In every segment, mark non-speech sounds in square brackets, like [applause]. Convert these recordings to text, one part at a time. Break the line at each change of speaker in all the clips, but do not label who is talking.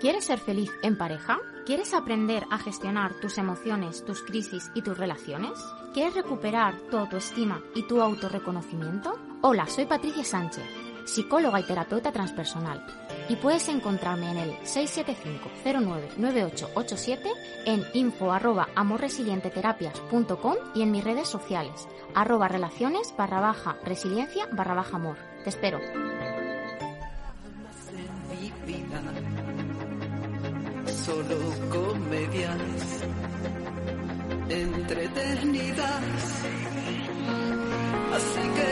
¿Quieres ser feliz en pareja? ¿Quieres aprender a gestionar tus emociones, tus crisis y tus relaciones? ¿Quieres recuperar tu autoestima y tu autorreconocimiento? Hola, soy Patricia Sánchez, psicóloga y terapeuta transpersonal. Y puedes encontrarme en el 675-099887, en info arroba amorresilienteterapias.com y en mis redes sociales, arroba relaciones barra baja resiliencia barra baja amor. Te espero.
Solo comedias entretenidas. Así que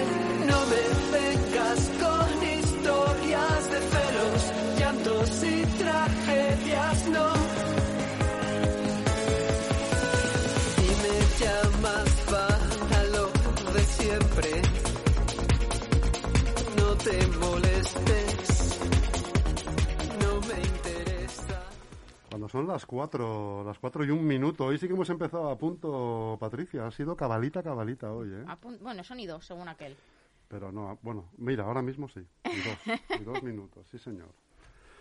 no me vengas con
Cuando son las cuatro, las cuatro y un minuto. Hoy sí que hemos empezado a punto, Patricia. Ha sido cabalita, cabalita hoy, ¿eh?
Bueno, son y dos, según aquel.
Pero no, bueno, mira, ahora mismo sí. Y dos, y dos [laughs] minutos, sí, señor.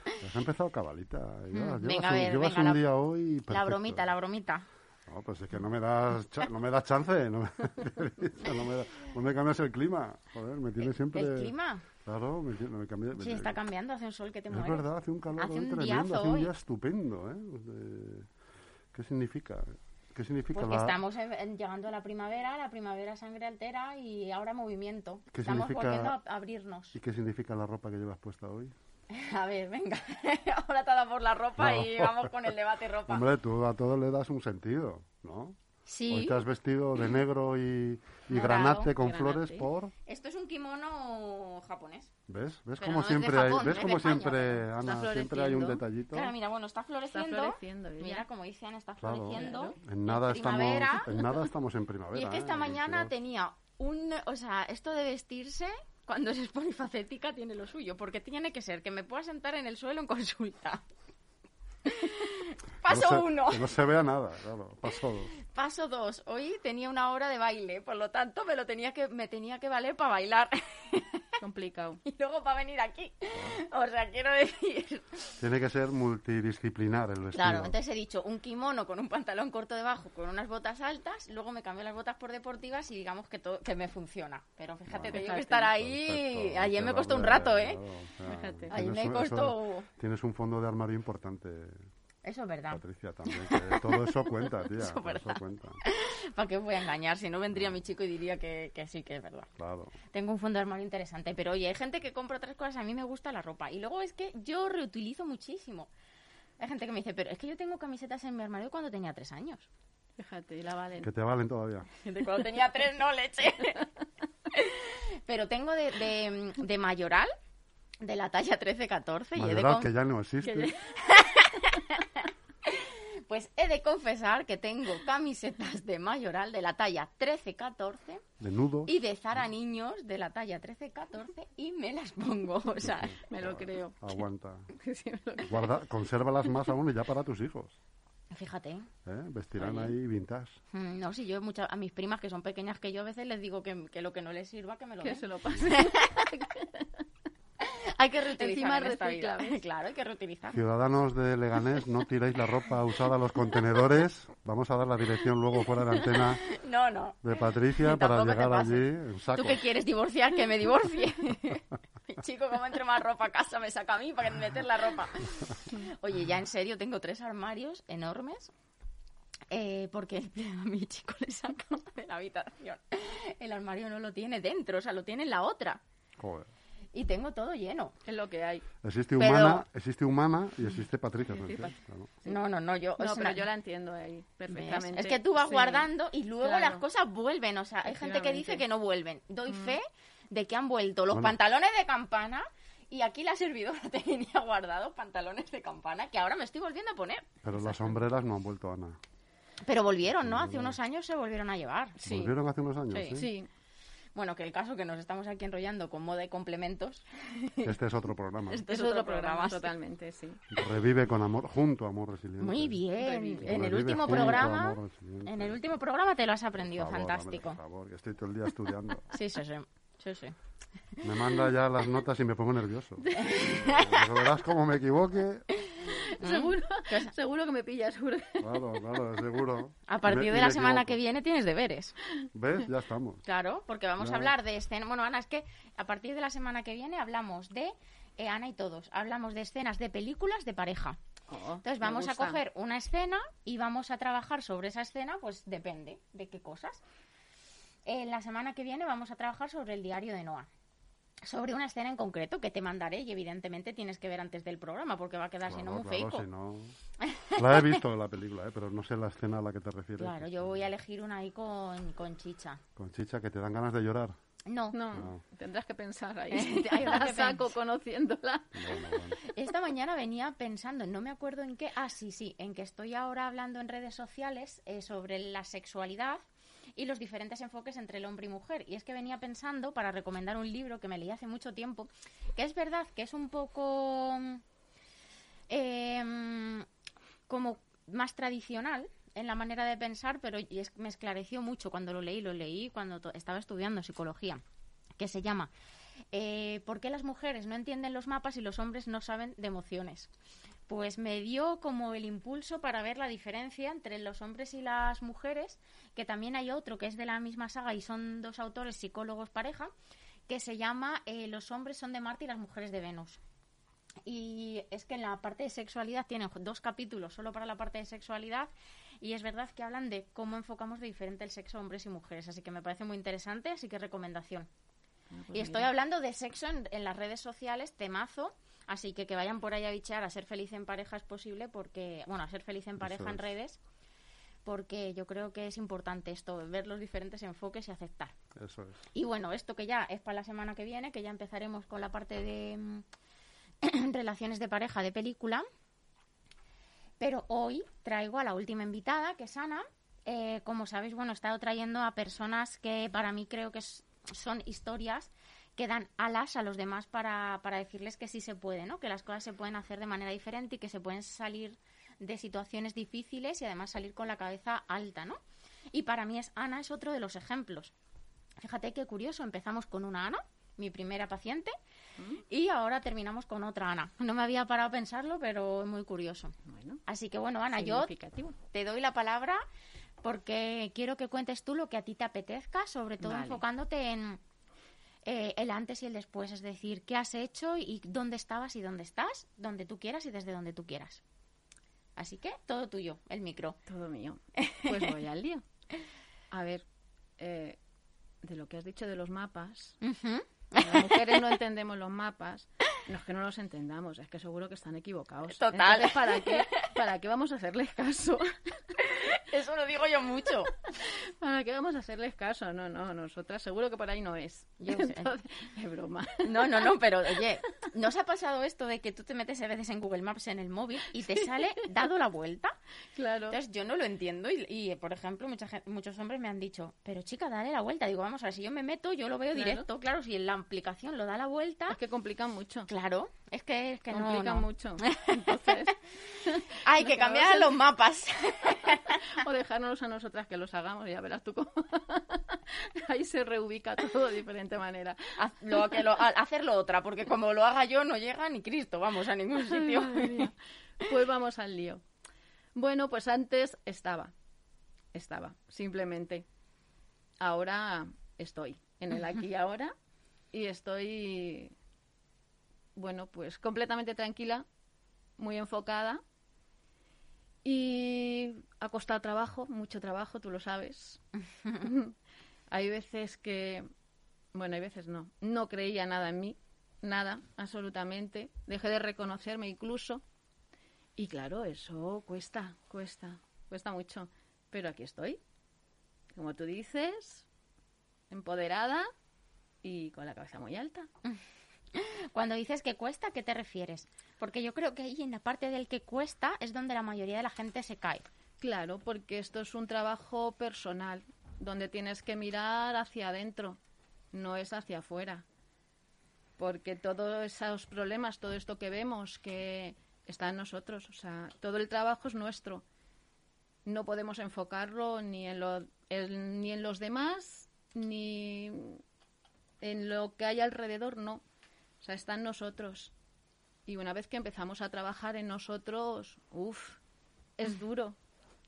Pues ha empezado cabalita. Llevas,
Mm, venga, a
un,
ver,
llevas
venga,
un
la-
día hoy
La bromita, la bromita.
No, pues es que no me das, no me das chance. No me, [laughs] no me, da- no me cambias el clima. Joder, me tiene siempre...
¿El clima?
Claro, me, tiene- me cambia... me-
Sí, está cambiando, hace un sol que te
Es
muere.
verdad, hace un calor
Hace
hoy
un
tremendo,
diazo
hace un
hoy.
día estupendo, ¿eh? De- ¿Qué significa? ¿Qué significa
Pues que
la...
estamos en- llegando a la primavera, la primavera sangre altera y ahora movimiento.
¿Qué
estamos
significa-
volviendo a abrirnos.
¿Y qué significa la ropa que llevas puesta hoy? [laughs]
A ver, venga. [laughs] ahora te por la ropa
No.
y vamos con el debate ropa.
Hombre, tú a todo le das un sentido, ¿no?
sí,
Hoy te has vestido de [clears throat] negro y, y
Morado,
con
granate.
flores por...
esto es un kimono japonés.
¿Ves? ¿Ves
Pero
como
no
siempre hay,
Japón,
¿ves
es
como
España,
siempre, Ana,
está
siempre hay un
floreciendo.
detallito?
Claro, mira, bueno, está
Está
floreciendo.
floreciendo. ella.
Mira, como dice Ana, está
Claro.
floreciendo.
En nada estamos,
primavera.
en nada estamos en primavera.
Y es que
¿eh?
esta mañana
22.
tenía un... O sea, esto de vestirse, cuando eres polifacética, tiene lo suyo. Porque tiene que ser que me pueda sentar en el suelo en consulta. [laughs] Paso
Que no se-
uno.
Que no se vea nada, claro. Paso dos.
Paso dos. Hoy tenía una hora de baile, por lo tanto me lo tenía que, me tenía que valer para bailar
Complicado. [laughs]
y luego para venir aquí. O sea, quiero decir.
Tiene que ser multidisciplinar el vestido.
Claro, entonces he dicho un kimono con un pantalón corto debajo, con unas botas altas, luego me cambio las botas por deportivas y digamos que todo, que me funciona. Pero fíjate,
Bueno,
tengo
fíjate.
que estar ahí.
Perfecto,
Ayer me costó un rato, ¿eh?
claro,
Fíjate.
Ayer me costó.
eso- Tienes un fondo de armario importante,
Eso es verdad.
Patricia, también. que todo eso cuenta, [laughs] tía.
Eso es
todo
verdad.
eso cuenta. [laughs]
¿Para qué voy a engañar? Si no vendría mi chico y diría que, que sí, que es verdad.
Claro.
Tengo un fondo de armario interesante, pero oye, hay gente que compra otras cosas, a mí me gusta la ropa. Y luego es que yo reutilizo muchísimo. Hay gente que me dice, pero es que yo tengo camisetas en mi armario cuando tenía tres años.
Fíjate, y la valen.
Que te valen todavía. [laughs]
De cuando tenía tres, no leche. pero tengo de, de, de mayoral, de la talla 13-14. y he de
que ya no [laughs] existe. [laughs]
Pues he de confesar que tengo camisetas de mayoral de la talla 13-14
De nudo.
y de Zara Niños de la talla 13-14 y me las pongo. O sea,
Me lo creo.
Aguanta. [laughs]
Sí, lo creo.
Guarda, consérvalas más aún y ya para tus hijos.
fíjate.
¿eh? Vestirán
Oye.
ahí vintage.
Mm, No, si yo muchas a mis primas que son pequeñas que yo a veces les digo que, que lo que no les sirva que me lo
Que
den.
se lo pase.
Hay que reutilizar
Encima
en esta vida.
reciclables.
Claro, hay que reutilizar.
Ciudadanos de Leganés, no tiréis la ropa usada a los contenedores. Vamos a dar la dirección luego fuera de la antena
No, no.
de Patricia
Ni
para llegar allí en saco.
¿Tú qué quieres divorciar? Que me divorcie. [laughs] Mi chico, como entre más ropa a casa, me saca a mí para meter la ropa. Oye, ya en serio, tengo tres armarios enormes. eh, porque a mi chico le saca de la habitación. El armario no lo tiene dentro, o sea, lo tiene en la otra.
Joder.
Y tengo todo lleno.
Es lo que hay.
Existe
Pero-
humana, existe humana y existe Patricia.
Sí,
Sánchez.
No, no, no, yo...
No, pero
una-
yo la entiendo ahí
¿Ves?
perfectamente.
Es que tú vas
Sí.
guardando y luego
claro.
las cosas vuelven. O sea, hay gente que dice que no vuelven. Doy fe de que han vuelto los
Bueno.
pantalones de campana y aquí la servidora [laughs] tenía guardados pantalones de campana que ahora me estoy volviendo a poner.
Pero las sombreras no han vuelto, Ana.
Pero volvieron, ¿no? Hace unos años se volvieron a llevar.
Sí.
¿Volvieron hace unos años?
Sí.
Sí.
Sí,
Bueno, que el caso que nos estamos aquí enrollando con moda y complementos. [laughs]
Este es otro programa.
Este
es
es
otro
otro
programa,
programa.
totalmente, sí.
Revive con amor, junto a Amor Resiliente.
Muy bien.
Revive.
En el último programa, en el último programa te lo has aprendido
Por favor,
fantástico.
hombre, por favor, que estoy todo el día estudiando. [laughs]
Sí, sí, sí. Sí, sí.
Me manda ya las notas y me pongo nervioso. [laughs] Pero verás cómo me equivoque. [laughs]
seguro,
¿Qué os-
seguro que me pillas, seguro.
Claro, claro, seguro.
A partir
me-
de la semana que viene tienes deberes.
¿Ves? Ya estamos. [laughs]
Claro, porque vamos a hablar de escenas. Bueno, Ana, es que a partir de la semana que viene hablamos de eh, Ana y todos. Hablamos de escenas de películas de pareja.
Oh,
Entonces vamos a coger una escena y vamos a trabajar sobre esa escena, pues depende de qué cosas. En la semana que viene vamos a trabajar sobre el diario de Noah. Sobre una escena en concreto que te mandaré y evidentemente tienes que ver antes del programa porque va a quedar si no
Claro,
muy
claro,
feico.
si no- [laughs] La he visto la película, ¿eh? pero no sé la escena a la que te refieres.
Claro, yo voy a elegir una ahí con, con chicha.
Con chicha que te dan ganas de llorar.
No,
No,
No.
tendrás que pensar ahí. [laughs]
Hay que
saco conociéndola.
Bueno, bueno.
Esta mañana venía pensando, no me acuerdo en qué, ah, sí, sí, en que estoy ahora hablando en redes sociales eh, sobre la sexualidad y los diferentes enfoques entre el hombre y mujer. Y es que venía pensando para recomendar un libro que me leí hace mucho tiempo, que es verdad que es un poco em, como más tradicional en la manera de pensar, pero me esclareció mucho cuando lo leí, lo leí cuando estaba estudiando psicología, que se llama eh, ¿Por qué las mujeres no entienden los mapas y los hombres no saben de emociones? Pues me dio como el impulso para ver la diferencia entre los hombres y las mujeres, que también hay otro que es de la misma saga y son dos autores psicólogos pareja, que se llama eh, Los hombres son de Marte y las mujeres de Venus. Y es que en la parte de sexualidad tienen dos capítulos solo para la parte de sexualidad y es verdad que hablan de cómo enfocamos de diferente el sexo hombres y mujeres, así que me parece muy interesante, así que recomendación.
Pues
y estoy hablando de sexo en, en las redes sociales, temazo, así que que vayan por ahí a bichear a ser feliz en pareja es posible porque, bueno, a ser feliz en pareja en
es.
redes, porque yo creo que es importante esto, ver los diferentes enfoques y aceptar.
Eso es.
Y bueno, esto que ya es para la semana que viene, que ya empezaremos con la parte de mm, [clears throat] relaciones de pareja de película. Pero hoy traigo a la última invitada, que es Ana. Eh, como sabéis, bueno, he estado trayendo a personas que para mí creo que son historias que dan alas a los demás para, para decirles que sí se puede, ¿no? Que las cosas se pueden hacer de manera diferente y que se pueden salir de situaciones difíciles y además salir con la cabeza alta, ¿no? Y para mí es Ana es otro de los ejemplos. Fíjate qué curioso, empezamos con una Ana, mi primera paciente, y ahora terminamos con otra Ana. No me había parado a pensarlo, pero es muy curioso.
Bueno,
Así que bueno, Ana, yo te doy la palabra porque quiero que cuentes tú lo que a ti te apetezca, sobre todo
Vale.
enfocándote en eh, el antes y el después, es decir, qué has hecho y dónde estabas y dónde estás, donde tú quieras y desde donde tú quieras. Así que todo tuyo, el micro.
Todo mío. [laughs] Pues voy al lío. A ver, eh, de lo que has dicho de los mapas,
Ujú.
las mujeres no entendemos los mapas. No es que no los entendamos, es que seguro que están equivocados.
Total.
Entonces, ¿para qué, ¿para qué vamos a hacerles caso? [laughs]
Eso lo digo yo mucho. [laughs]
¿Para qué vamos a hacerles caso? No, no, nosotras seguro que por ahí no es.
Yo sé. [laughs]
Es broma.
No, no, no, pero oye, ¿no os ha pasado esto de que tú te metes a veces en Google Maps en el móvil y te sale dado la vuelta?
Claro.
Entonces yo no lo entiendo y, y, por ejemplo, mucha muchos hombres me han dicho, pero chica, dale la vuelta. Digo, vamos a ver, si yo me meto, yo lo veo
Claro.
directo. Claro, si en la aplicación lo da la vuelta,
Es que complican mucho.
claro, es que, es que no,
complican
no.
mucho. [laughs] Entonces,
Hay [laughs] que cambiar los mapas. [laughs]
o dejárnoslos a nosotras que los hagamos, ya verás tú cómo. Ahí se reubica todo de diferente manera.
Haz- lo- que lo- hacerlo otra, porque como lo haga yo no llega ni Cristo, vamos, a ningún sitio.
Ay. Pues vamos al lío. Bueno, pues antes estaba. Estaba, simplemente. Ahora estoy en el aquí y ahora y estoy, bueno, pues completamente tranquila, muy enfocada y ha costado trabajo, mucho trabajo, tú lo sabes. [laughs] hay veces que, bueno, hay veces no, no creía nada en mí, nada, absolutamente. Dejé de reconocerme incluso. Y claro, eso cuesta, cuesta, cuesta mucho. Pero aquí estoy, como tú dices, empoderada y con la cabeza muy alta. [laughs]
Cuando dices que cuesta, ¿a qué te refieres? Porque yo creo que ahí en la parte del que cuesta es donde la mayoría de la gente se cae.
Claro, porque esto es un trabajo personal, donde tienes que mirar hacia adentro, no es hacia afuera. Porque todos esos problemas, todo esto que vemos, que está en nosotros, o sea, todo el trabajo es nuestro. No podemos enfocarlo ni en, lo, en- ni en los demás, ni en lo que hay alrededor, no. O sea, está en nosotros. Y una vez que empezamos a trabajar en nosotros, uff, es duro,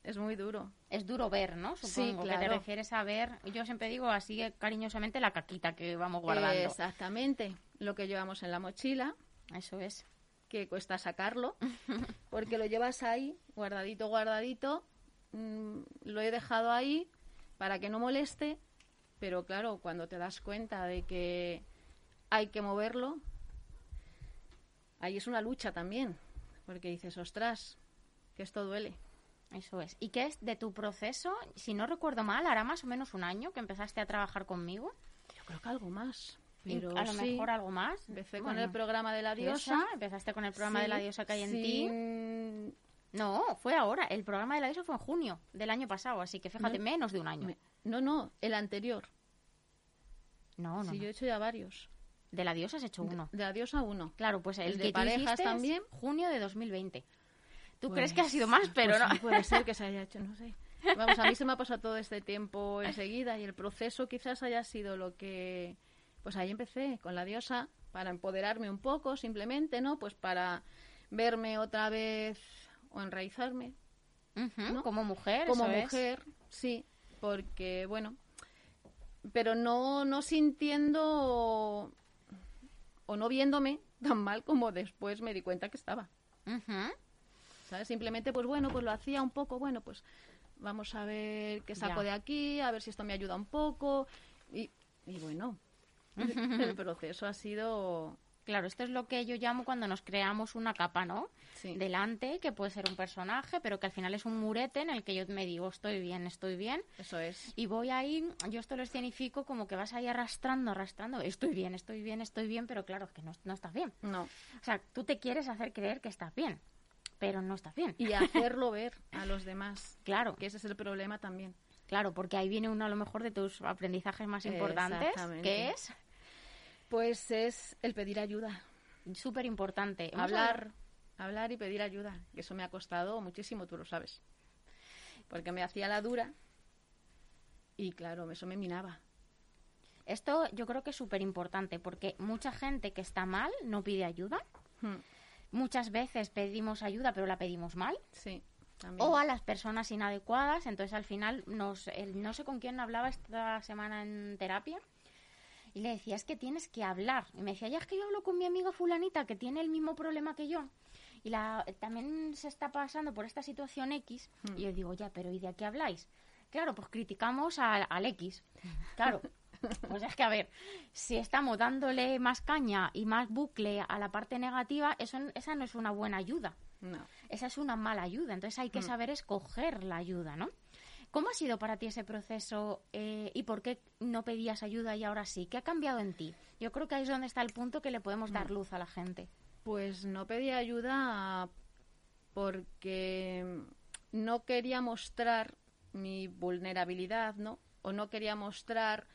es muy duro.
Es duro ver, ¿no?
Sí,
Supongo que te
claro.
refieres a ver. Yo siempre digo así cariñosamente la caquita que vamos guardando.
Exactamente, lo que llevamos en la mochila,
Eso es.
Que cuesta sacarlo, [laughs] porque lo llevas ahí, guardadito, guardadito, mm, lo he dejado ahí para que no moleste, pero claro, cuando te das cuenta de que hay que moverlo, ahí es una lucha también, porque dices, ostras, que esto duele.
Eso es. ¿Y qué es de tu proceso? Si no recuerdo mal, hará más o menos un año que empezaste a trabajar conmigo.
Yo creo que algo más, pero
a lo
sí,
mejor algo más.
empecé con el programa de la diosa.
diosa, Empezaste con el programa de la diosa que hay en ti. No, fue ahora. El programa de la diosa fue en junio del año pasado, así que fíjate,
No.
menos de un año.
me- No, no, el anterior.
No, no,
sí,
no.
yo he hecho ya varios.
De la diosa has hecho uno.
De la diosa uno.
Claro, pues el,
¿El
que
de parejas
es
también?
junio de 2020. Tú
Pues-
crees que ha sido más, pero
pues
no.
sí, puede ser que se haya hecho, no sé. Vamos, a mí se me ha pasado todo este tiempo enseguida y el proceso quizás haya sido lo que... Pues ahí empecé con la diosa para empoderarme un poco, simplemente, ¿no? Pues para verme otra vez o enraizarme ¿no?
Como mujer,
como
eso es.
mujer, sí, porque, bueno, pero no, no sintiendo o no viéndome tan mal como después me di cuenta que estaba. ¿sabes? Simplemente, pues bueno, pues lo hacía un poco, bueno, pues vamos a ver qué saco
Ya.
de aquí, a ver si esto me ayuda un poco. Y, y bueno, el proceso ha sido...
Claro, esto es lo que yo llamo cuando nos creamos una capa, ¿no?
Sí.
Delante, que puede ser un personaje, pero que al final es un murete en el que yo me digo, estoy bien, estoy bien.
Eso es.
Y voy ahí, yo esto lo escenifico como que vas ahí arrastrando, arrastrando, estoy bien, estoy bien, estoy bien, pero claro, es que no, no estás bien.
No.
O sea, tú te quieres hacer creer que estás bien, pero no estás bien.
Y hacerlo ver a los demás.
Claro,
Que ese es el problema también.
claro, porque ahí viene uno a lo mejor de tus aprendizajes más importantes,
Exactamente.
que es
Pues es el pedir ayuda.
súper importante.
Hablar, hablar y pedir ayuda. Que eso me ha costado muchísimo, tú lo sabes. Porque me hacía la dura y claro, eso me minaba.
Esto yo creo que es súper importante porque mucha gente que está mal no pide ayuda.
Hmm,
Muchas veces pedimos ayuda, pero la pedimos mal.
Sí, también.
O a las personas inadecuadas. Entonces al final, nos, el- no sé con quién hablaba esta semana en terapia. Y le decía, es que tienes que hablar. Y me decía, ya es que yo hablo con mi amiga fulanita que tiene el mismo problema que yo. Y la, también se está pasando por esta situación X.
Hmm.
Y yo digo, ya, pero ¿y de qué habláis? Claro, pues criticamos al, al X. Claro. [laughs] Pues es que, a ver, si estamos dándole más caña y más bucle a la parte negativa, eso, esa no es una buena ayuda.
No.
Esa es una mala ayuda. Entonces hay que
Mm.
saber escoger la ayuda, ¿no? ¿Cómo ha sido para ti ese proceso eh, y por qué no pedías ayuda y ahora sí? ¿Qué ha cambiado en ti? Yo creo que ahí es donde está el punto que le podemos dar
Mm.
luz a la gente.
Pues no pedía ayuda porque no quería mostrar mi vulnerabilidad, ¿no? O no quería mostrar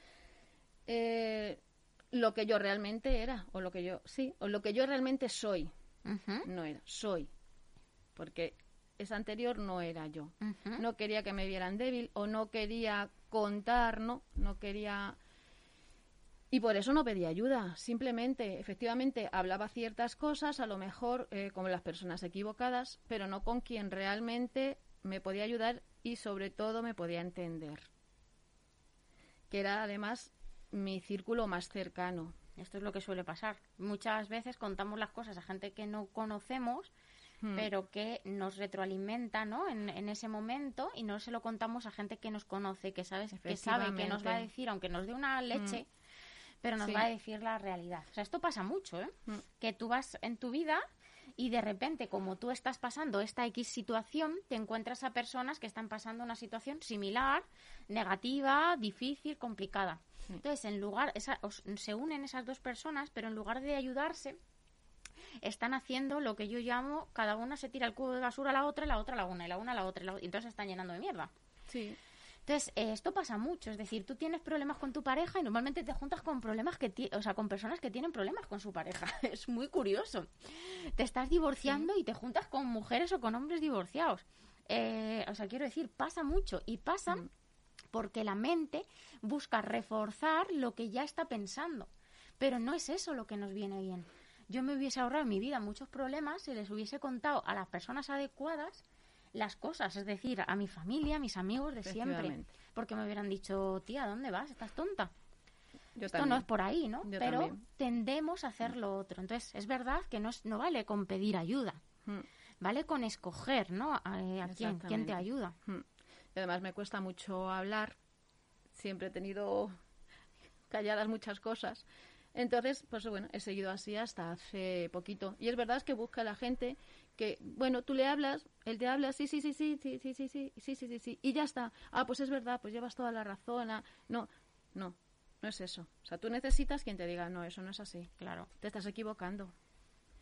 eh, lo que yo realmente era, o lo que yo, sí, o lo que yo realmente soy. No era, soy. Porque esa anterior no era yo. No quería que me vieran débil o no quería contar, ¿no? No quería... Y por eso no pedía ayuda. Simplemente, efectivamente, hablaba ciertas cosas, a lo mejor eh, con las personas equivocadas, pero no con quien realmente me podía ayudar y sobre todo me podía entender. Que era además mi círculo más cercano.
Esto es lo que suele pasar. Muchas veces contamos las cosas a gente que no conocemos, Pero que nos retroalimenta, ¿no? En, en ese momento y no se lo contamos a gente que nos conoce, que sabes, que sabe que nos va a decir, aunque nos dé una leche, pero nos
Sí.
va a decir la realidad. O sea, esto pasa mucho, ¿eh?
Mm.
Que tú vas en tu vida y de repente, como tú estás pasando esta X situación, te encuentras a personas que están pasando una situación similar, negativa, difícil, complicada. Entonces, en lugar, esa- os- se unen esas dos personas, pero en lugar de ayudarse, están haciendo lo que yo llamo, cada una se tira el cubo de basura a la otra, y la otra a la una, y la una a la otra, y, la otra, y entonces se están llenando de mierda.
Sí.
Entonces, eh, esto pasa mucho, es decir, tú tienes problemas con tu pareja y normalmente te juntas con problemas que o sea, con personas que tienen problemas con su pareja. [laughs] Es muy curioso. Te estás divorciando y te juntas con mujeres o con hombres divorciados. Eh, o sea, quiero decir, pasa mucho y pasa
Mm.
porque la mente busca reforzar lo que ya está pensando. Pero no es eso lo que nos viene bien. Yo me hubiese ahorrado en mi vida muchos problemas si les hubiese contado a las personas adecuadas las cosas, es decir, a mi familia, a mis amigos de siempre. Porque me hubieran dicho, tía, ¿dónde vas? ¿Estás tonta?
Yo
Esto no es por ahí, ¿no?
Yo
Pero
también.
tendemos a hacer lo otro. Entonces, es verdad que no, es- no vale con pedir ayuda.
Mm.
Vale con escoger, ¿no? A, a quién, quién te ayuda.
Mm. Y además me cuesta mucho hablar. Siempre he tenido calladas muchas cosas. Entonces, pues bueno, he seguido así hasta hace poquito. Y es verdad que busca la gente que, bueno, tú le hablas, él te habla, sí, sí, sí, sí, sí, sí, sí, sí, sí, sí, sí, sí, y ya está. Ah, pues es verdad, pues llevas toda la razón. ah. No, no, no es eso. O sea, tú necesitas quien te diga, no, eso no es así.
Claro.
Te estás equivocando.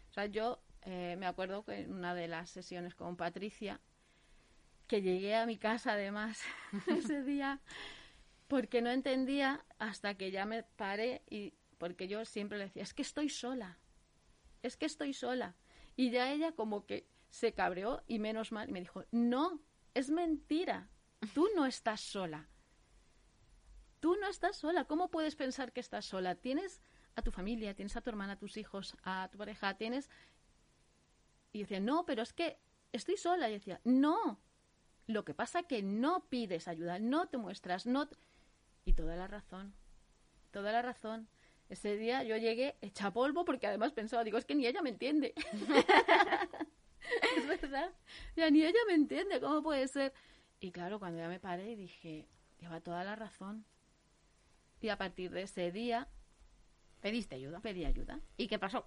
O sea, yo eh, me acuerdo que en una de las sesiones con Patricia, que llegué a mi casa además ese día, porque no entendía hasta que ya me paré y porque yo siempre le decía, es que estoy sola, es que estoy sola. Y ya ella como que se cabreó y menos mal, me dijo, no, es mentira, tú no estás sola. Tú no estás sola. ¿Cómo puedes pensar que estás sola? Tienes a tu familia, tienes a tu hermana, a tus hijos, a tu pareja, tienes... Y decía, no, pero es que estoy sola. Y decía, no. Lo que pasa que no pides ayuda, no te muestras, no... t-". Y toda la razón, toda la razón. Ese día yo llegué hecha polvo porque además pensaba, digo, es que ni ella me entiende. [laughs] [laughs] es verdad. Ya ni ella me entiende, ¿cómo puede ser? Y claro, cuando ya me paré dije, lleva toda la razón. Y a partir de ese día
Pediste ayuda.
pedí ayuda.
¿Y qué pasó?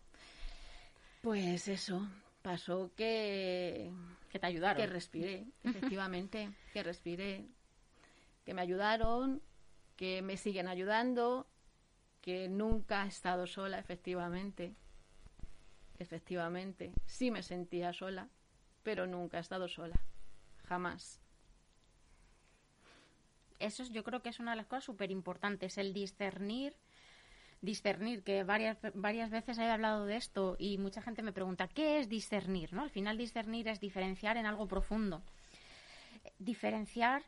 Pues eso, pasó que,
Que te ayudaron.
que respiré, efectivamente, que respiré, que me ayudaron, que me siguen ayudando, que nunca he estado sola, efectivamente. Efectivamente, sí me sentía sola, pero nunca he estado sola, jamás.
Eso es- yo creo que es una de las cosas súper importantes, el discernir, discernir, que varias, varias veces he hablado de esto y mucha gente me pregunta, ¿qué es discernir? ¿no? Al final discernir es diferenciar en algo profundo. Diferenciar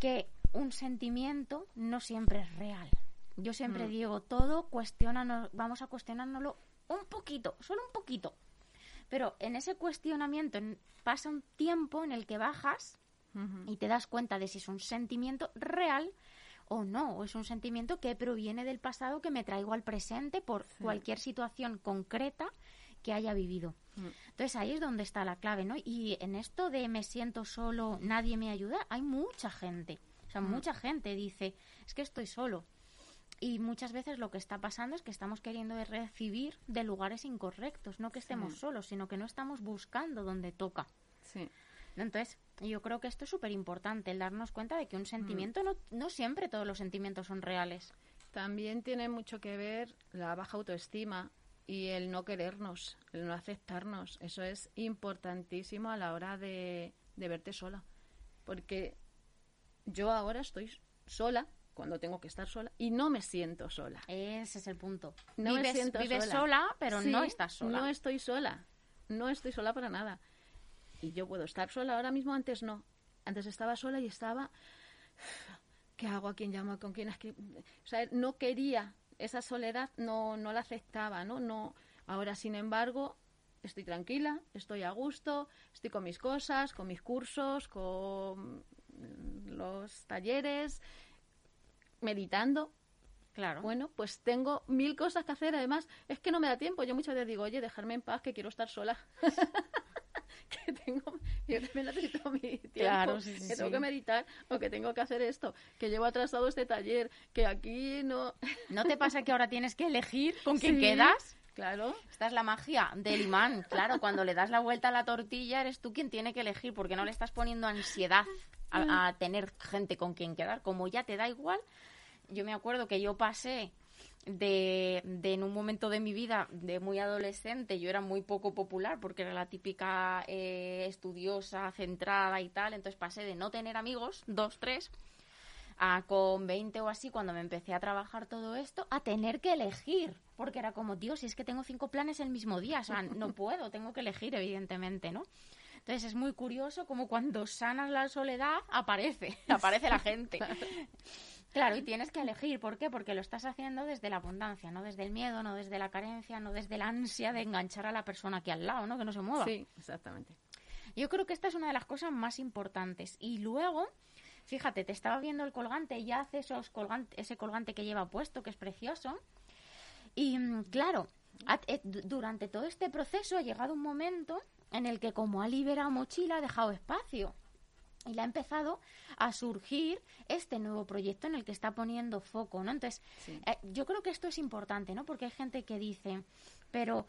que un sentimiento no siempre es real. Yo siempre
Mm.
digo, todo cuestiónanos, vamos a cuestionárnoslo un poquito, solo un poquito. Pero en ese cuestionamiento en- pasa un tiempo en el que bajas y te das cuenta de si es un sentimiento real o no, o es un sentimiento que proviene del pasado que me traigo al presente por
Sí.
cualquier situación concreta que haya vivido.
Mm.
Entonces ahí es donde está la clave, ¿no? Y en esto de me siento solo, nadie me ayuda, hay mucha gente. O sea,
Mm.
mucha gente dice, es que estoy solo. Y muchas veces lo que está pasando es que estamos queriendo recibir de lugares incorrectos, no que estemos
Sí.
solos, sino que no estamos buscando donde toca.
Sí.
Entonces, yo creo que esto es súper importante, el darnos cuenta de que un
Mm.
sentimiento no, no siempre todos los sentimientos son reales.
También tiene mucho que ver la baja autoestima y el no querernos, el no aceptarnos. Eso es importantísimo a la hora de, de verte sola. Porque yo ahora estoy sola cuando tengo que estar sola y no me siento sola.
Ese es el punto.
No me siento
vives
sola.
sola, pero
Sí,
no estás sola.
No estoy sola. No estoy sola para nada. Y yo puedo estar sola ahora mismo, antes no. Antes estaba sola y estaba. [sighs] ¿Qué hago? ¿A quién llamo? ¿Con quién escribo? O sea, no quería. Esa soledad no, no la aceptaba, ¿no? no Ahora, sin embargo, estoy tranquila, estoy a gusto, estoy con mis cosas, con mis cursos, con los talleres, meditando.
Claro.
Bueno, pues tengo mil cosas que hacer. Además, es que no me da tiempo. Yo muchas veces digo, oye, dejarme en paz, que quiero estar sola. [laughs] que tengo, yo también necesito mi tiempo.
Claro, sí, sí,
que tengo
sí.
que meditar o que tengo que hacer esto. Que llevo atrasado este taller. Que aquí no.
¿No te pasa que ahora tienes que elegir con quién quedas?
Claro.
Esta es la magia del imán. Claro, cuando le das la vuelta a la tortilla eres tú quien tiene que elegir porque no le estás poniendo ansiedad a, a tener gente con quien quedar. Como ya te da igual, yo me acuerdo que yo pasé de, de en un momento de mi vida de muy adolescente, yo era muy poco popular porque era la típica eh, estudiosa, centrada y tal, entonces pasé de no tener amigos, dos, tres, a con 20 o así, cuando me empecé a trabajar todo esto, a tener que elegir. Porque era como, Dios, si es que tengo cinco planes el mismo día, o sea, no [laughs] puedo, tengo que elegir, evidentemente, ¿no? Entonces es muy curioso como cuando sanas la soledad aparece, [laughs] aparece la gente. [laughs] Claro, y tienes que elegir. ¿Por qué? Porque lo estás haciendo desde la abundancia, no desde el miedo, no desde la carencia, no desde la ansia de enganchar a la persona aquí al lado, ¿no? Que no se mueva.
Sí, exactamente.
Yo creo que esta es una de las cosas más importantes. Y luego, fíjate, te estaba viendo el colgante y ya hace esos colgante, ese colgante que lleva puesto, que es precioso. Y mm, claro, eh, du- durante todo este proceso ha llegado un momento en el que como ha liberado mochila, ha dejado espacio. Y le ha empezado a surgir este nuevo proyecto en el que está poniendo foco, ¿no? Entonces,
Sí.
eh, yo creo que esto es importante, ¿no? Porque hay gente que dice, pero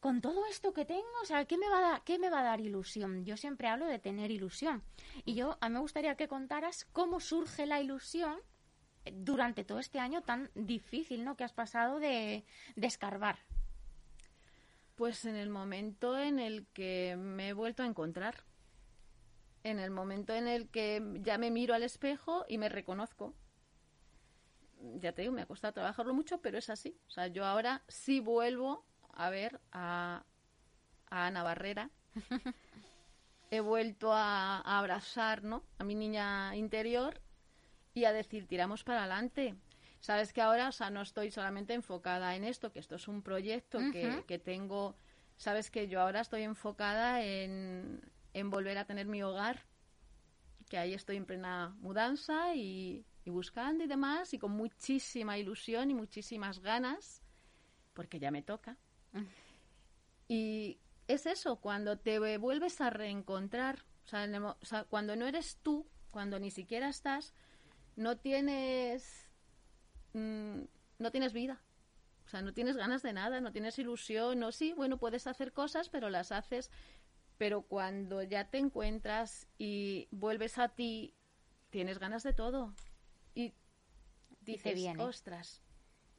con todo esto que tengo, o sea, ¿qué me va a dar, qué me va a dar ilusión? Yo siempre hablo de tener ilusión. Y yo, a mí me gustaría que contaras cómo surge la ilusión eh, durante todo este año tan difícil, ¿no? Que has pasado de, de escarbar.
Pues en el momento en el que me he vuelto a encontrar. En el momento en el que ya me miro al espejo y me reconozco. Ya te digo, me ha costado trabajarlo mucho, pero es así. O sea, yo ahora sí vuelvo a ver a, a Ana Barrera. [laughs] He vuelto a, a abrazar, ¿no? A mi niña interior y a decir, tiramos para adelante. Sabes que ahora, o sea, no estoy solamente enfocada en esto, que esto es un proyecto que, que tengo. Sabes que yo ahora estoy enfocada en, en volver a tener mi hogar, que ahí estoy en plena mudanza y, y buscando y demás, y con muchísima ilusión y muchísimas ganas, porque ya me toca. Y es eso, cuando te vuelves a reencontrar, o sea, en el mo- o sea, cuando no eres tú, cuando ni siquiera estás, no tienes, mm, no tienes vida. O sea, no tienes ganas de nada, no tienes ilusión, no, sí, bueno, puedes hacer cosas, pero las haces, pero cuando ya te encuentras y vuelves a ti, tienes ganas de todo. Y dices,
viene.
ostras,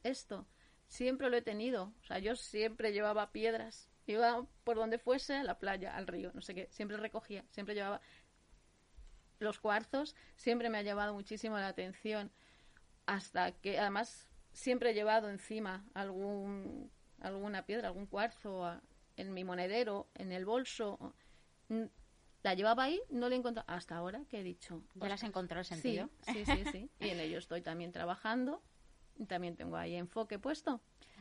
esto siempre lo he tenido. O sea, yo siempre llevaba piedras. Iba por donde fuese, a la playa, al río, no sé qué. Siempre recogía, siempre llevaba los cuarzos. Siempre me ha llamado muchísimo la atención. Hasta que, además, siempre he llevado encima algún, alguna piedra, algún cuarzo en mi monedero, en el bolso. La llevaba ahí, no la he encontrado. Hasta ahora que he dicho.
¿Ya le has
"Ostras,
encontrado el sentido?
sí, sí, sí. Y en ello estoy también trabajando. También tengo ahí enfoque puesto.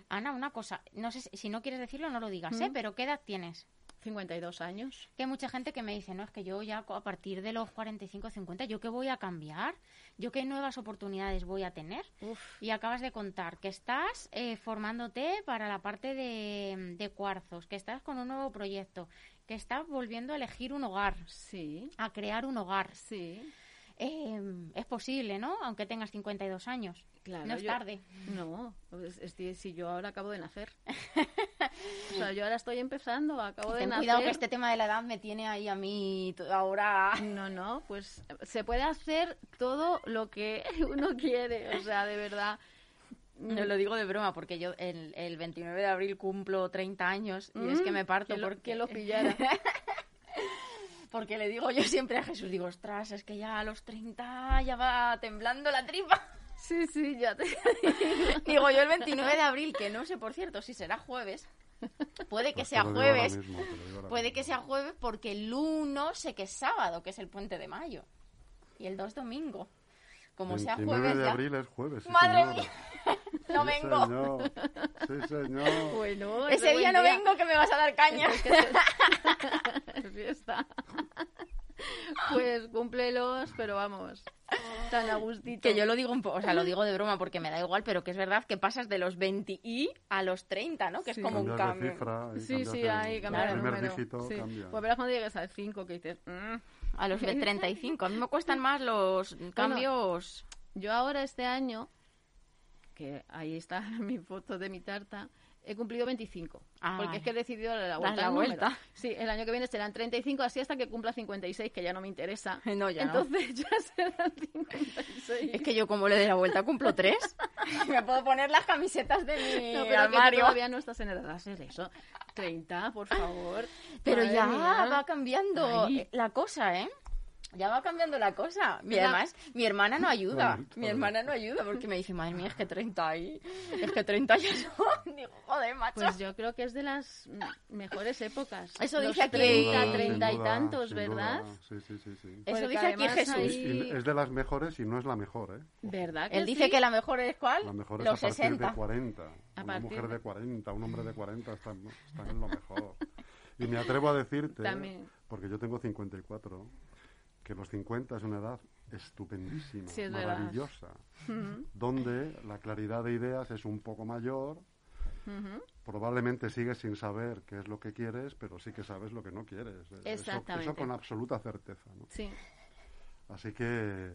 Ana, una cosa, no sé si, si no quieres decirlo, no lo digas, ¿eh?
Mm.
Pero ¿qué edad tienes?
52 años.
Que hay mucha gente que me dice, no, es que yo ya a partir de los 45, 50, ¿yo qué voy a cambiar? ¿Yo qué nuevas oportunidades voy a tener?
Uf,
Y acabas de contar que estás eh, formándote para la parte de, de cuarzos, que estás con un nuevo proyecto, que estás volviendo a elegir un hogar,
sí,
a crear un hogar.
sí.
Eh, es posible, ¿no? Aunque tengas 52 años.
Claro,
no es
yo-
tarde.
No, pues, es- si yo ahora acabo de nacer. [laughs] [laughs] o sea, yo ahora estoy empezando, acabo de nacer.
cuidado que este tema de la edad me tiene ahí a mí ahora...
No, no, pues se puede hacer todo lo que [laughs] uno quiere, o sea, de verdad.
No lo digo de broma, porque yo el, el 29 de abril cumplo 30 años y es que
Mm,
me parto
que lo-
porque...
que lo pillara. [laughs]
Porque le digo yo siempre a Jesús, digo, ostras, es que ya a los 30 ya va temblando la tripa.
Sí, sí, ya te [laughs]
digo yo el 29 de abril, que no sé, por cierto, si será jueves. Puede que
Pues
sea jueves.
mismo,
Puede
mismo.
que sea jueves porque el 1 sé que es sábado, que es el puente de mayo. Y el 2 domingo. Como sea
29
jueves
de
ya.
abril es jueves. sí,
¡Madre
señora.
mía! No
Sí,
vengo.
señor. Sí, señor.
Bueno,
Ese día no vengo que me vas a dar caña.
Es que es [laughs] [laughs] fiesta. [laughs] Pues cúmplelos, pero vamos, tan a gustito.
Que yo lo digo un poco, o sea, lo digo de broma porque me da igual, pero que es verdad que pasas de los 20 y a los 30, ¿no? Que
Sí.
es como un cambio.
cifra y
Sí, sí, ahí cambia
el
el
primer
número.
dígito
sí.
cambia.
Pues verás cuando llegues al 5 que dices... "Mm".
A los 35. A mí me cuestan más los cambios.
Yo ahora este año, que ahí está [laughs] mi foto de mi tarta, he cumplido 25.
Ah,
porque es que he decidido la vuelta.
la vuelta.
Sí, el año que viene serán 35, así hasta que cumpla 56, que ya no me interesa. [laughs]
No, ya no.
Entonces [laughs] ya serán 56.
Es que yo como le dé la vuelta cumplo tres. [laughs] me puedo poner las camisetas de mi
No, pero que
armario.
todavía no estás en edad hacer eso. 30, por favor.
Pero
Madre
ya
mía.
va cambiando
Ay.
la cosa, ¿eh? Ya va cambiando la cosa. Y además, mi hermana no ayuda. Mi hermana no ayuda porque me dice, madre mía, es que 30 ahí. Es que 30 ya son. [laughs] Digo, joder, macho.
Pues yo creo que es de las mejores épocas.
Eso
Los
dice aquí-
30,
Sin
30 y tantos, ¿verdad?
Sí, sí, sí, sí.
Eso
Porque
dice aquí Jesús.
es de las mejores y no es la mejor, ¿eh?
¿Verdad que
Él dice que la mejor es cuál?
La mejor es
Los
a partir
60.
de 40.
A
Una
partir
mujer
de-
de 40, un hombre de 40 están, están en lo mejor. [laughs] Y me atrevo a decirte,
También.
porque yo tengo 54, que los 50 es una edad estupendísima,
Sí, es verdad.
maravillosa, donde la claridad de ideas es un poco mayor. Probablemente sigues sin saber qué es lo que quieres, pero sí que sabes lo que no quieres. Eso-
Exactamente.
Eso, con absoluta certeza. ¿no?
Sí.
Así que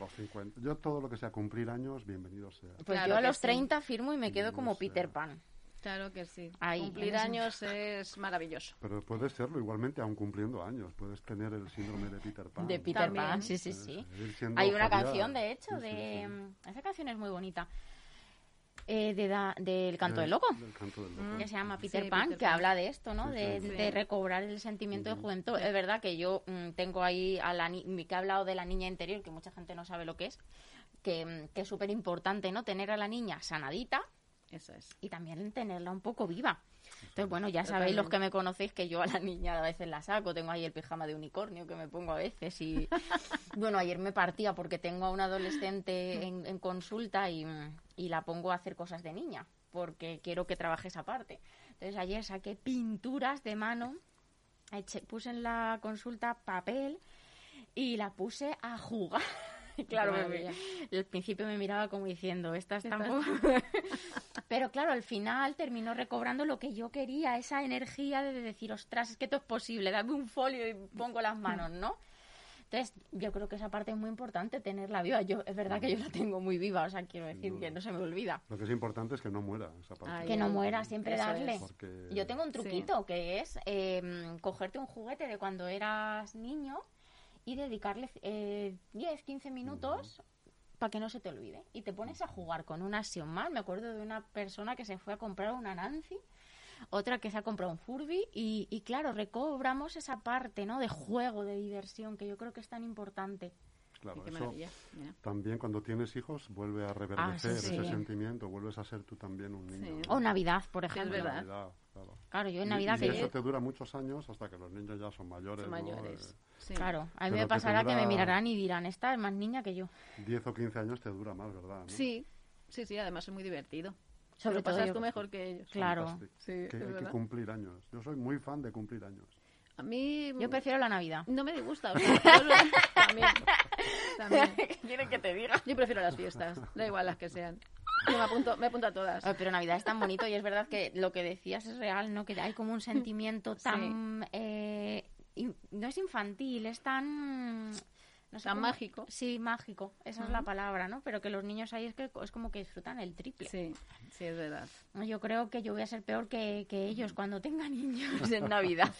los 50. Yo todo lo que sea cumplir años, bienvenido sea.
Pues
Claro
yo a los
sí.
30 firmo y me quedo como. Peter Pan.
Claro que sí.
Ahí,
Cumplir
en ese-
años es maravilloso.
Pero puedes serlo igualmente aún cumpliendo años. Puedes tener el síndrome de Peter Pan.
De Peter
También.
Pan, sí, sí, sí. Hay una canción, de hecho,
Sí, sí,
de...
sí.
mm, Esa canción es muy bonita. Eh, de da- del Canto del Loco.
del canto del loco.
que se llama Peter
Sí,
Pan,
Peter
que
Pan.
habla de esto, ¿no?
Sí,
de,
sí.
de
Sí.
recobrar el sentimiento de juventud. Es verdad que yo mm, tengo ahí a la ni- que he hablado de la niña interior, que mucha gente no sabe lo que es, que, mm, que es súper importante, ¿no? Tener a la niña sanadita
Eso es.
y también tenerla un poco viva. Entonces, bueno, ya sabéis los que me conocéis que yo a la niña a veces la saco, tengo ahí el pijama de unicornio que me pongo a veces y [laughs] bueno, ayer me partía porque tengo a una adolescente en, en consulta y, y la pongo a hacer cosas de niña porque quiero que trabaje esa parte. Entonces ayer saqué pinturas de mano, eché- puse en la consulta papel y la puse a jugar. [laughs] Claro, me- al principio me miraba como diciendo, estas tampoco... [laughs] Pero claro, al final terminó recobrando lo que yo quería, esa energía de decir, ostras, es que esto es posible, dame un folio y pongo las manos, ¿no? Entonces, yo creo que esa parte es muy importante, tenerla viva. Yo, es verdad que yo la tengo muy viva, o sea, quiero decir que no se me olvida.
Lo que es importante es que no muera esa parte.
Que no muera, siempre
Eso
darle.
Porque
Yo tengo un truquito que es eh, cogerte un juguete de cuando eras niño y dedicarle eh, 10, 15 minutos para que no se te olvide. Y te pones a jugar con una Action Man. Me acuerdo de una persona que se fue a comprar una Nancy, otra que se ha comprado un Furby y, y claro, recobramos esa parte ¿no? de juego, de diversión, que yo creo que es tan importante.
claro,
Qué
eso
maravilla. Mira.
también cuando tienes hijos vuelve a reverdecer
Ah, sí,
ese sentimiento, vuelves a ser tú también un niño.
Sí.
¿no?
O Navidad, por
Sí, es
ejemplo.
verdad.
Navidad, claro.
Claro, yo en
Y-
Navidad
y,
que...
eso te dura muchos años hasta que los niños ya son mayores.
Son
¿no?
mayores.
Eh,
Sí.
Claro, a mí
Pero
me pasará que me mirarán y dirán, esta es más niña que yo.
10 o 15 años te dura más, ¿verdad? ¿no?
Sí, sí, sí, además es muy divertido.
Sobre
Lo
todo
pasas
yo-
tú mejor que ellos.
Claro.
Sí,
que hay que cumplir años. Yo soy muy fan de cumplir años.
A mí
Yo prefiero la Navidad.
no me disgusta. o sea, [laughs] también, también.
¿Qué quieren que te diga?
Yo prefiero las fiestas, da igual las que sean. [laughs] Yo me apunto, me apunto a todas.
Pero Navidad es tan bonito y es verdad que lo que decías es real, ¿no? Que hay como un sentimiento tan... eh, no es infantil, es tan... no sé
Tan
cómo-
mágico.
Sí, mágico, esa es la palabra, ¿no? Pero que los niños ahí es que es como que disfrutan el triple.
Sí, sí, es verdad.
Yo creo que yo voy a ser peor que, que ellos cuando tengan [laughs] niños en Navidad.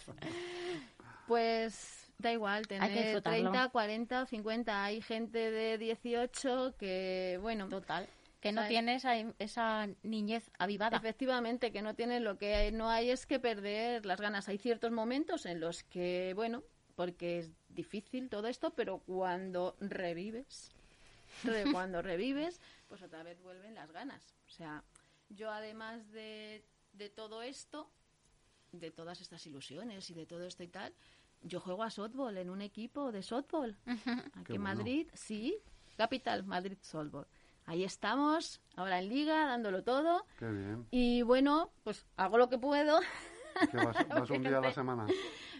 Pues da igual, tener
disfrutarlo.
30, 40, 50. Hay gente de 18 que, bueno,
Total. Que no
¿Sabes?
tiene esa, esa niñez avivada.
efectivamente, que no tienen lo que hay- no hay es que perder las ganas. Hay ciertos momentos en los que, bueno, porque es difícil todo esto, pero cuando revives, re- [laughs] cuando revives, pues otra vez vuelven las ganas. O sea, yo además de, de todo esto, de todas estas ilusiones y de todo esto y tal, yo juego a softball en un equipo de softball. Aquí
Qué
en
bueno.
Madrid, sí, Capital, Madrid Softball. Ahí estamos, ahora en liga, dándolo todo.
Qué bien.
Y bueno, pues hago lo que puedo.
¿Y qué vas, [laughs] vas un día a la semana?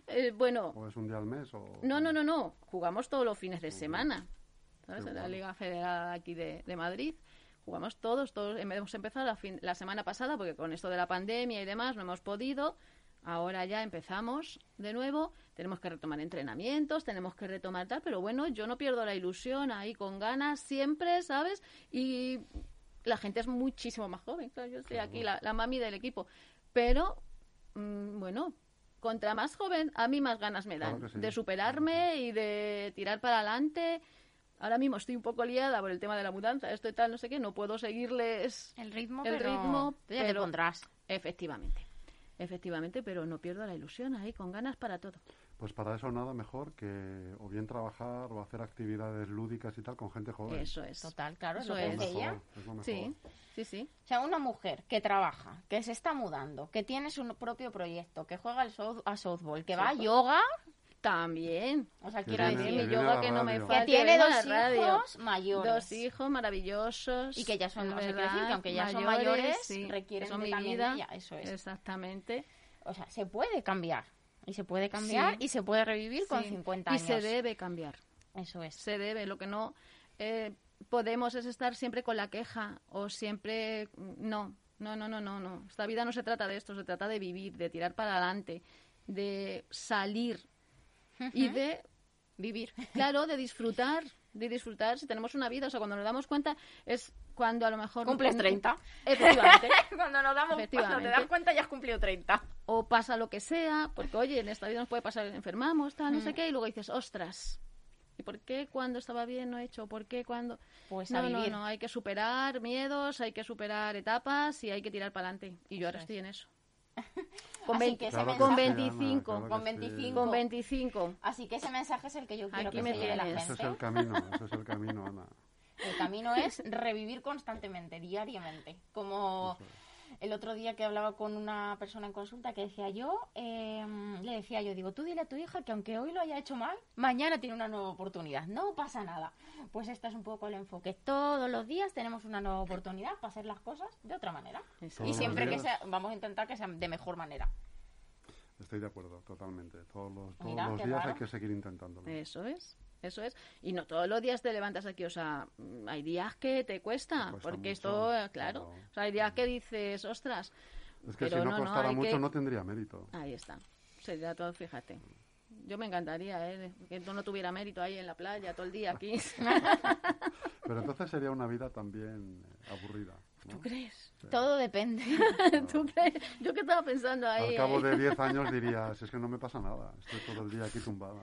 Eh, bueno,
¿O es un día al mes? O...
no, no, no, no. Jugamos todos los fines de semana. ¿Sabes?
Qué
En la. Liga Federal aquí de, de Madrid. Jugamos todos, todos. Hemos empezado la, fin- la semana pasada porque con esto de la pandemia y demás no hemos podido. Ahora ya empezamos de nuevo. Tenemos que retomar entrenamientos, tenemos que retomar tal. Pero bueno, yo no pierdo la ilusión ahí con ganas siempre, ¿sabes? Y la gente es muchísimo más joven. Claro, yo estoy aquí, la, la mami del equipo. Pero, mm, bueno, contra más joven, a mí más ganas me dan
Claro sí.
de superarme y de tirar para adelante. Ahora mismo estoy un poco liada por el tema de la mudanza, esto y tal, no sé qué, no puedo seguirles
El ritmo,
el
pero...
ritmo,
pero ya te
pero-
pondrás.
efectivamente. Efectivamente, pero no pierdo la ilusión ahí, con ganas para todo.
Pues para eso nada mejor que o bien trabajar o hacer actividades lúdicas y tal con gente joven.
Eso es.
Total, claro, es
Eso
Es
ella.
mejor, es lo mejor.
Sí, sí, sí.
O sea, una mujer que trabaja, que se está mudando, que tiene su propio proyecto, que juega al soft- a softball, que va a yoga,
También.
o sea,
Que
quiero
viene-
decir,
que
mi
viene a
yoga
la
que no me
radio.
falta.
que tiene
a
dos
la radio.
hijos mayores.
Dos hijos maravillosos.
Y que ya son,
es
o sea, quiero decir
verdad,
que aunque ya son mayores,
sí,
requieren
son
de
mi
también
vida.
de ella, eso es.
Exactamente.
O sea, se puede cambiar. Y se puede cambiar
Sí.
y se puede revivir con
Sí.
50
y
años.
se debe cambiar.
Eso es.
Se debe. Lo que no eh, podemos es estar siempre con la queja o siempre. No, no, no, no, no, no. Esta vida no se trata de esto, se trata de vivir, de tirar para adelante, de salir y de
Vivir.
Claro, de disfrutar, de disfrutar si tenemos una vida. O sea, cuando nos damos cuenta es cuando a lo mejor...
Cumples 30.
Efectivamente. [laughs]
cuando nos damos cuando te das cuenta ya has cumplido 30.
o pasa lo que sea, porque oye, en esta vida nos puede pasar, enfermamos, tal, no sé qué, y luego dices, ostras, ¿y por qué cuando estaba bien no he hecho? ¿Por qué cuando...?
Pues a
no, no,
vivir.
no, hay que superar miedos, hay que superar etapas y hay que tirar para adelante. Y yo ahora estoy en eso. [laughs] Con,
Así
20
que ese
Claro
con
sí, Ana,
25,
claro
con
sí.
25.
con 25.
Así que ese mensaje es el que yo quiero
Aquí
que
me
se lleve la
tienes.
Ese es
gente.
el camino, ese es el camino, Ana.
El camino es revivir constantemente, diariamente. Como el otro día que hablaba con una persona en consulta que decía yo, eh, le decía yo, digo, tú dile a tu hija que aunque hoy lo haya hecho mal, mañana tiene una nueva oportunidad. No pasa nada. Pues este es un poco el enfoque. Todos los días tenemos una nueva oportunidad para hacer las cosas de otra manera.
Exacto.
Y siempre que sea, vamos a intentar que sea de mejor manera.
Estoy de acuerdo, totalmente. Todos los, todos
Mira,
los días
raro.
hay que seguir intentándolo.
Eso es, eso es. Y no todos los días te levantas aquí, o sea, mm, hay días que te cuesta,
Te cuesta
porque
mucho,
esto, eh, claro, o sea, hay días que dices, ostras,
Es que
pero
si no,
no,
costara mucho
que-
no tendría mérito.
ahí está, sería todo, fíjate. Yo me encantaría, ¿eh? Que no tuviera mérito ahí en la playa todo el día aquí. [laughs]
Pero entonces sería una vida también eh, aburrida. ¿No?
¿Tú crees?
Todo depende. [laughs]
¿Tú crees? Yo que estaba pensando ahí.
Al cabo
¿eh?
de 10 años dirías, es que no me pasa nada, estoy todo el día aquí tumbada.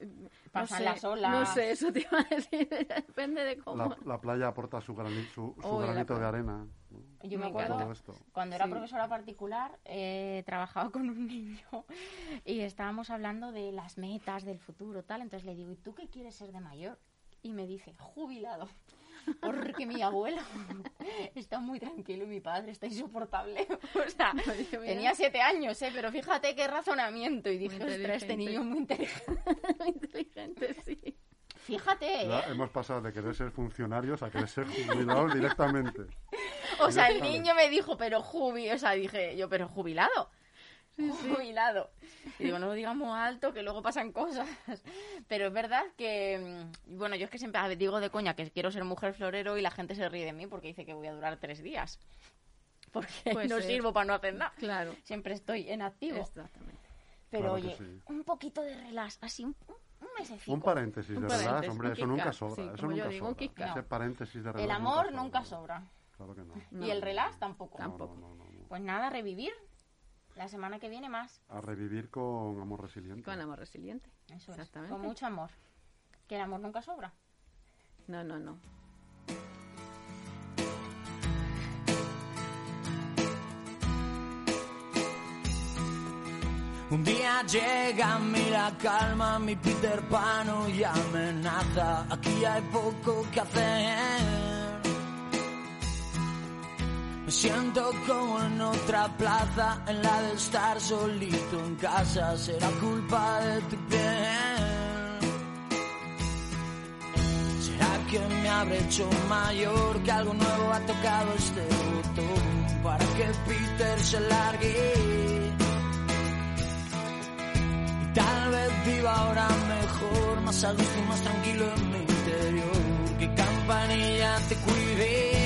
No
Pasan
sé,
las olas.
No sé, eso te iba a decir, [laughs] depende de cómo.
La, la playa aporta su, grani- su, su
Uy, la
granito de arena. ¿no?
Yo me
Me
acuerdo
Todo esto.
cuando era
Sí.
profesora particular, eh, trabajaba con un niño y estábamos hablando de las metas del futuro, tal. Entonces le digo, ¿y tú qué quieres ser de mayor? Y me dice, jubilado. Porque mi abuelo [laughs] está muy tranquilo y mi padre está insoportable. [laughs] O sea, tenía siete años, ¿eh? Pero fíjate qué razonamiento. Y dije, ostras, este niño es muy inteligente. [laughs]
Inteligente, sí.
Fíjate, ¿eh?
Ya hemos pasado de querer ser funcionarios a querer ser jubilados directamente.
O sea, el niño me dijo, pero jubi, o sea, dije yo, pero jubilado. Jubilado. Y digo, no lo digamos alto, que luego pasan cosas. Pero es verdad que, mm, bueno, yo es que siempre digo de coña que quiero ser mujer florero y la gente se ríe de mí porque dice que voy a durar tres días. Porque
Puede
no
ser.
sirvo para no hacer nada.
Claro.
Siempre estoy en activo.
Exactamente.
Pero
Claro
oye,
sí.
un poquito de relax, así un, un mesecito.
Un paréntesis
Un
de
paréntesis,
relax, hombre,
un
eso nunca sobra.
sí,
eso nunca
digo, un
sobra. Ese paréntesis de relax
El amor nunca sobra.
Claro que no.
No.
Y el relax tampoco.
No,
Tampoco.
no, no, no, no.
Pues nada, revivir. La semana que viene más.
A revivir con amor resiliente.
Con amor resiliente.
Eso es.
Exactamente.
Con mucho amor. Que el amor nunca sobra.
No, no, no.
Un día llega a mí la calma, mi Peter Pan y amenaza. Aquí hay poco que hacer. Me siento como en otra plaza, en la de estar solito en casa. Será culpa de tu piel. ¿Será que me habré hecho mayor? Que algo nuevo ha tocado este botón para que Peter se largue. Y tal vez viva ahora mejor, más a gusto más tranquilo en mi interior. Que campanilla te cuide,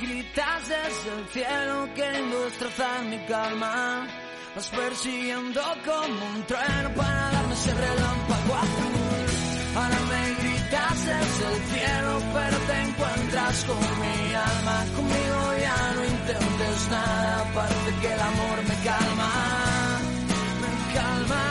gritas desde el cielo queriendo destrozar mi calma. Vas persiguiendo como un tren para darme ese relámpago azul. Ahora me gritas desde el cielo pero te encuentras con mi alma. Conmigo ya no intentes nada, aparte que el amor me calma. Me calma.